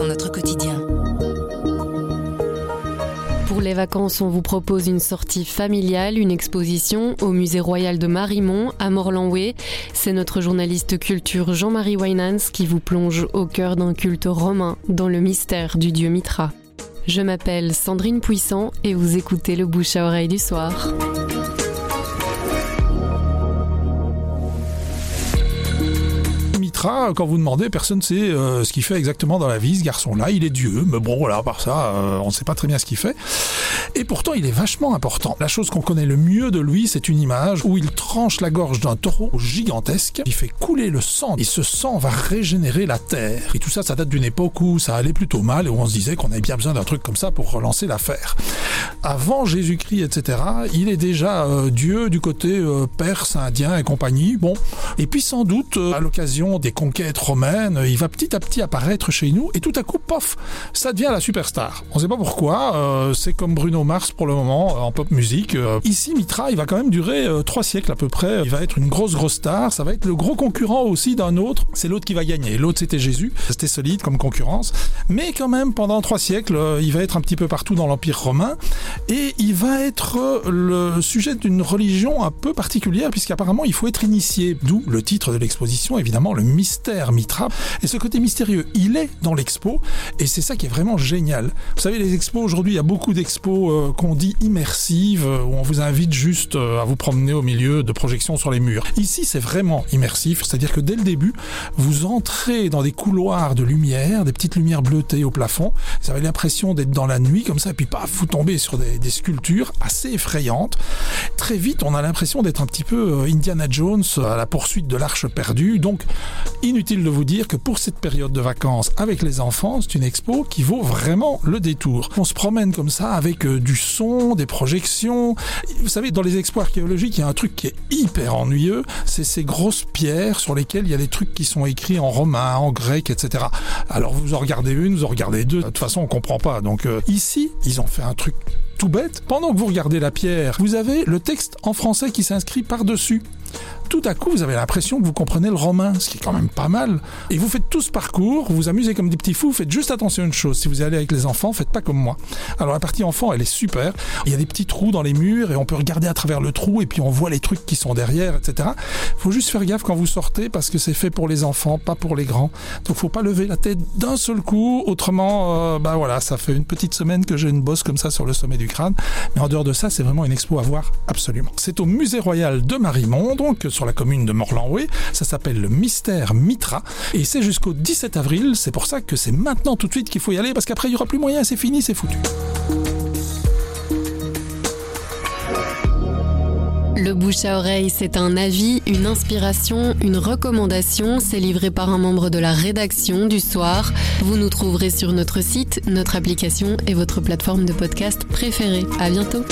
notre quotidien. Pour les vacances, on vous propose une sortie familiale, une exposition au musée royal de Marimont à Morlanway. C'est notre journaliste culture Jean-Marie Winans qui vous plonge au cœur d'un culte romain dans le mystère du dieu Mitra. Je m'appelle Sandrine Puissant et vous écoutez le bouche à oreille du soir. Quand vous demandez, personne ne sait euh, ce qu'il fait exactement dans la vie, ce garçon-là. Il est Dieu, mais bon, voilà, à part ça, euh, on ne sait pas très bien ce qu'il fait. Et pourtant, il est vachement important. La chose qu'on connaît le mieux de lui, c'est une image où il tranche la gorge d'un taureau gigantesque, il fait couler le sang, et ce sang va régénérer la terre. Et tout ça, ça date d'une époque où ça allait plutôt mal et où on se disait qu'on avait bien besoin d'un truc comme ça pour relancer l'affaire. Avant Jésus-Christ, etc., il est déjà euh, Dieu du côté perse, indien et compagnie. Bon, et puis sans doute, à l'occasion des conquêtes romaines, il va petit à petit apparaître chez nous et tout à coup, pof, ça devient la superstar. On ne sait pas pourquoi, euh, c'est comme Bruno Mars pour le moment euh, en pop musique. Euh, ici, Mitra, il va quand même durer trois siècles à peu près. Il va être une grosse grosse star. Ça va être le gros concurrent aussi d'un autre. C'est l'autre qui va gagner. L'autre c'était Jésus. C'était solide comme concurrence, mais quand même pendant trois siècles, il va être un petit peu partout dans l'Empire romain et il va être le sujet d'une religion un peu particulière puisqu'apparemment il faut être initié. D'où le titre de l'exposition, évidemment, le mystère Mitra. Et ce côté mystérieux, il est dans l'expo, et c'est ça qui est vraiment génial. Vous savez, les expos, aujourd'hui, il y a beaucoup d'expos euh, qu'on dit immersives, euh, où on vous invite juste euh, à vous promener au milieu de projections sur les murs. Ici, c'est vraiment immersif, c'est-à-dire que dès le début, vous entrez dans des couloirs de lumière, des petites lumières bleutées au plafond, vous avez l'impression d'être dans la nuit comme ça, et puis paf, vous tombez sur des, sculptures assez effrayantes. Très vite, on a l'impression d'être un petit peu Indiana Jones à la poursuite de l'arche perdue, donc Inutile de vous dire que pour cette période de vacances avec les enfants, c'est une expo qui vaut vraiment le détour. On se promène comme ça avec du son, des projections. Vous savez, dans les expos archéologiques, il y a un truc qui est hyper ennuyeux, c'est ces grosses pierres sur lesquelles il y a des trucs qui sont écrits en romain, en grec, etc. Alors vous en regardez une, vous en regardez deux, de toute façon on comprend pas. Donc euh, ici, ils ont fait un truc tout bête. Pendant que vous regardez la pierre, vous avez le texte en français qui s'inscrit par-dessus tout à coup, vous avez l'impression que vous comprenez le romain, ce qui est quand même pas mal. Et vous faites tout ce parcours, vous vous amusez comme des petits fous, faites juste attention à une chose, si vous allez avec les enfants, faites pas comme moi. Alors la partie enfant, elle est super. Il y a des petits trous dans les murs et on peut regarder à travers le trou et puis on voit les trucs qui sont derrière, etc. Faut juste faire gaffe quand vous sortez parce que c'est fait pour les enfants, pas pour les grands. Donc faut pas lever la tête d'un seul coup, autrement, euh, bah voilà, ça fait une petite semaine que j'ai une bosse comme ça sur le sommet du crâne. Mais en dehors de ça, c'est vraiment une expo à voir absolument. C'est au musée royal de Marimont, donc sur la commune de Morlanway. Ça s'appelle le Mystère Mitra et c'est jusqu'au 17 avril. C'est pour ça que c'est maintenant tout de suite qu'il faut y aller parce qu'après il y aura plus moyen, c'est fini, c'est foutu. Le bouche à oreille, c'est un avis, une inspiration, une recommandation. C'est livré par un membre de la rédaction du soir. Vous nous trouverez sur notre site, notre application et votre plateforme de podcast préférée. À bientôt.